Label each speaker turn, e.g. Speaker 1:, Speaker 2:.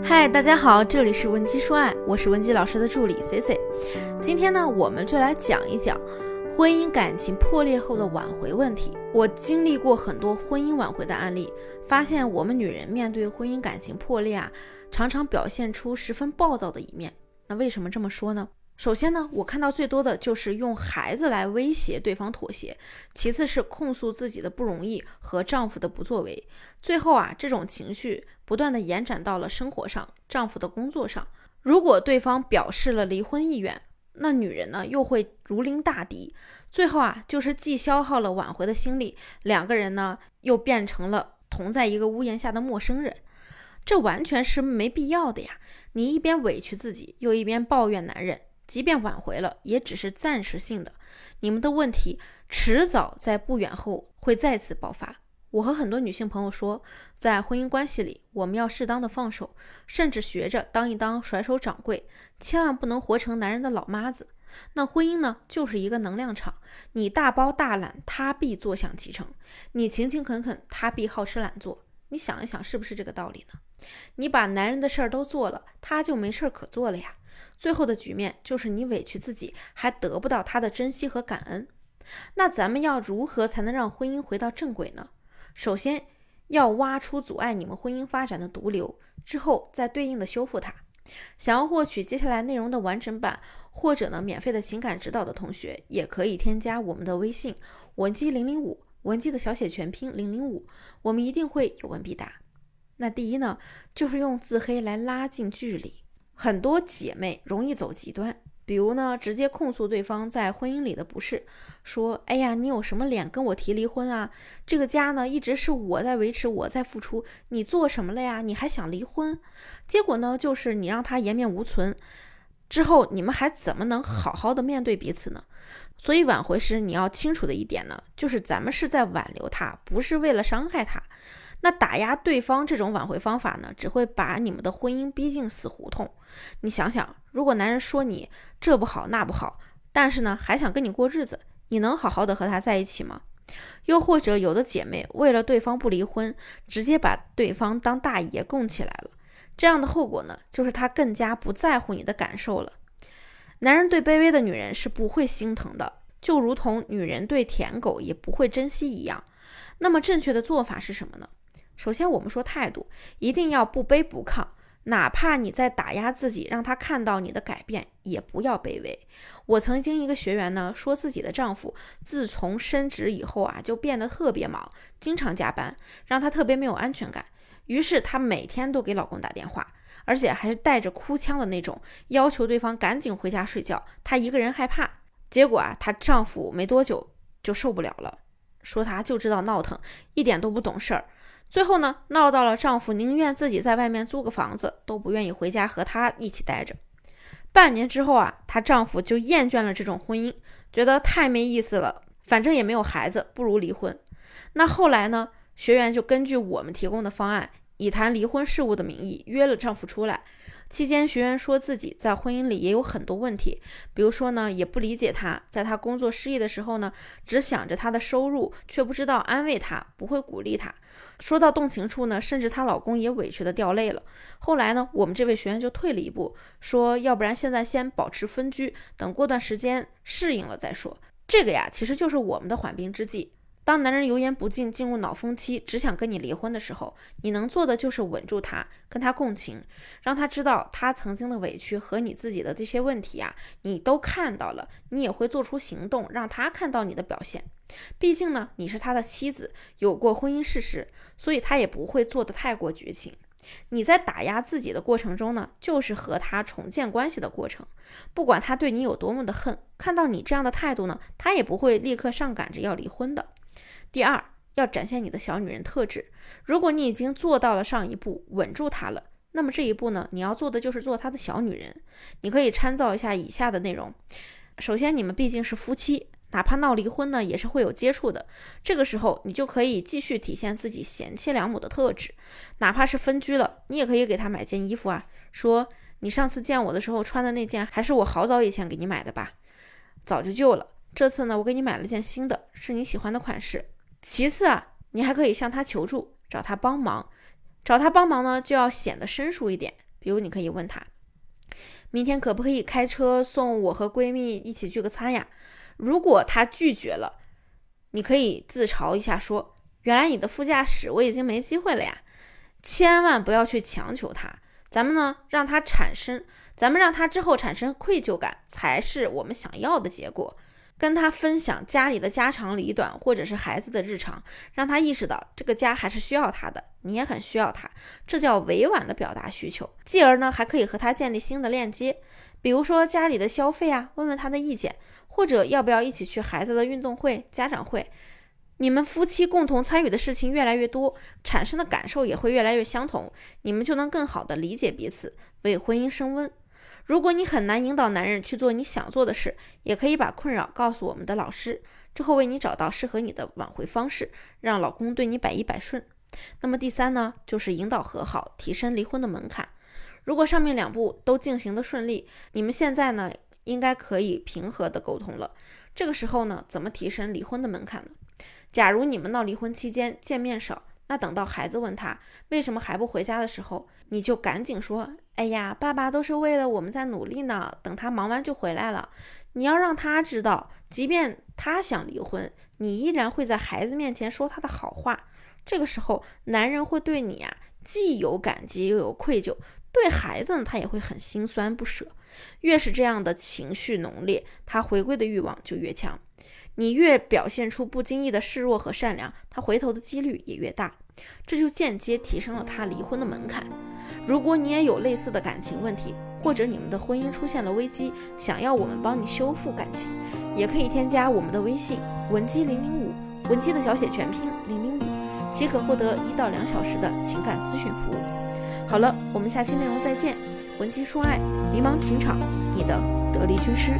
Speaker 1: 嗨，大家好，这里是文姬说爱，我是文姬老师的助理 C C。今天呢，我们就来讲一讲婚姻感情破裂后的挽回问题。我经历过很多婚姻挽回的案例，发现我们女人面对婚姻感情破裂啊，常常表现出十分暴躁的一面。那为什么这么说呢？首先呢，我看到最多的就是用孩子来威胁对方妥协，其次是控诉自己的不容易和丈夫的不作为，最后啊，这种情绪不断的延展到了生活上，丈夫的工作上。如果对方表示了离婚意愿，那女人呢又会如临大敌，最后啊，就是既消耗了挽回的心力，两个人呢又变成了同在一个屋檐下的陌生人，这完全是没必要的呀！你一边委屈自己，又一边抱怨男人。即便挽回了，也只是暂时性的。你们的问题迟早在不远后会再次爆发。我和很多女性朋友说，在婚姻关系里，我们要适当的放手，甚至学着当一当甩手掌柜，千万不能活成男人的老妈子。那婚姻呢，就是一个能量场，你大包大揽，他必坐享其成；你勤勤恳恳，他必好吃懒做。你想一想，是不是这个道理呢？你把男人的事儿都做了，他就没事儿可做了呀。最后的局面就是你委屈自己，还得不到他的珍惜和感恩。那咱们要如何才能让婚姻回到正轨呢？首先要挖出阻碍你们婚姻发展的毒瘤，之后再对应的修复它。想要获取接下来内容的完整版，或者呢免费的情感指导的同学，也可以添加我们的微信文姬零零五，文姬的小写全拼零零五，我们一定会有问必答。那第一呢，就是用自黑来拉近距离。很多姐妹容易走极端，比如呢，直接控诉对方在婚姻里的不是，说：“哎呀，你有什么脸跟我提离婚啊？这个家呢，一直是我在维持，我在付出，你做什么了呀？你还想离婚？结果呢，就是你让他颜面无存，之后你们还怎么能好好的面对彼此呢？所以挽回时你要清楚的一点呢，就是咱们是在挽留他，不是为了伤害他。”那打压对方这种挽回方法呢，只会把你们的婚姻逼进死胡同。你想想，如果男人说你这不好那不好，但是呢还想跟你过日子，你能好好的和他在一起吗？又或者有的姐妹为了对方不离婚，直接把对方当大爷供起来了，这样的后果呢，就是他更加不在乎你的感受了。男人对卑微的女人是不会心疼的，就如同女人对舔狗也不会珍惜一样。那么正确的做法是什么呢？首先，我们说态度一定要不卑不亢，哪怕你在打压自己，让他看到你的改变，也不要卑微。我曾经一个学员呢，说自己的丈夫自从升职以后啊，就变得特别忙，经常加班，让她特别没有安全感。于是她每天都给老公打电话，而且还是带着哭腔的那种，要求对方赶紧回家睡觉，她一个人害怕。结果啊，她丈夫没多久就受不了了，说她就知道闹腾，一点都不懂事儿。最后呢，闹到了丈夫宁愿自己在外面租个房子，都不愿意回家和她一起待着。半年之后啊，她丈夫就厌倦了这种婚姻，觉得太没意思了，反正也没有孩子，不如离婚。那后来呢，学员就根据我们提供的方案，以谈离婚事务的名义约了丈夫出来。期间，学员说自己在婚姻里也有很多问题，比如说呢，也不理解他，在他工作失意的时候呢，只想着他的收入，却不知道安慰他，不会鼓励他。说到动情处呢，甚至她老公也委屈的掉泪了。后来呢，我们这位学员就退了一步，说要不然现在先保持分居，等过段时间适应了再说。这个呀，其实就是我们的缓兵之计。当男人油盐不进，进入脑风期，只想跟你离婚的时候，你能做的就是稳住他，跟他共情，让他知道他曾经的委屈和你自己的这些问题啊，你都看到了，你也会做出行动，让他看到你的表现。毕竟呢，你是他的妻子，有过婚姻事实，所以他也不会做的太过绝情。你在打压自己的过程中呢，就是和他重建关系的过程。不管他对你有多么的恨，看到你这样的态度呢，他也不会立刻上赶着要离婚的。第二，要展现你的小女人特质。如果你已经做到了上一步，稳住她了，那么这一步呢，你要做的就是做她的小女人。你可以参照一下以下的内容。首先，你们毕竟是夫妻，哪怕闹离婚呢，也是会有接触的。这个时候，你就可以继续体现自己贤妻良母的特质。哪怕是分居了，你也可以给她买件衣服啊，说你上次见我的时候穿的那件，还是我好早以前给你买的吧，早就旧了。这次呢，我给你买了件新的，是你喜欢的款式。其次啊，你还可以向他求助，找他帮忙。找他帮忙呢，就要显得生疏一点，比如你可以问他，明天可不可以开车送我和闺蜜一起聚个餐呀？如果他拒绝了，你可以自嘲一下说，原来你的副驾驶我已经没机会了呀。千万不要去强求他，咱们呢让他产生，咱们让他之后产生愧疚感，才是我们想要的结果。跟他分享家里的家长里短，或者是孩子的日常，让他意识到这个家还是需要他的，你也很需要他，这叫委婉的表达需求。继而呢，还可以和他建立新的链接，比如说家里的消费啊，问问他的意见，或者要不要一起去孩子的运动会、家长会。你们夫妻共同参与的事情越来越多，产生的感受也会越来越相同，你们就能更好的理解彼此，为婚姻升温。如果你很难引导男人去做你想做的事，也可以把困扰告诉我们的老师，这会为你找到适合你的挽回方式，让老公对你百依百顺。那么第三呢，就是引导和好，提升离婚的门槛。如果上面两步都进行的顺利，你们现在呢，应该可以平和的沟通了。这个时候呢，怎么提升离婚的门槛呢？假如你们闹离婚期间见面少，那等到孩子问他为什么还不回家的时候，你就赶紧说：“哎呀，爸爸都是为了我们在努力呢，等他忙完就回来了。”你要让他知道，即便他想离婚，你依然会在孩子面前说他的好话。这个时候，男人会对你啊，既有感激又有愧疚；对孩子呢，他也会很心酸不舍。越是这样的情绪浓烈，他回归的欲望就越强。你越表现出不经意的示弱和善良，他回头的几率也越大，这就间接提升了他离婚的门槛。如果你也有类似的感情问题，或者你们的婚姻出现了危机，想要我们帮你修复感情，也可以添加我们的微信文姬零零五，文姬的小写全拼零零五，即可获得一到两小时的情感咨询服务。好了，我们下期内容再见。文姬说爱，迷茫情场，你的得力军师。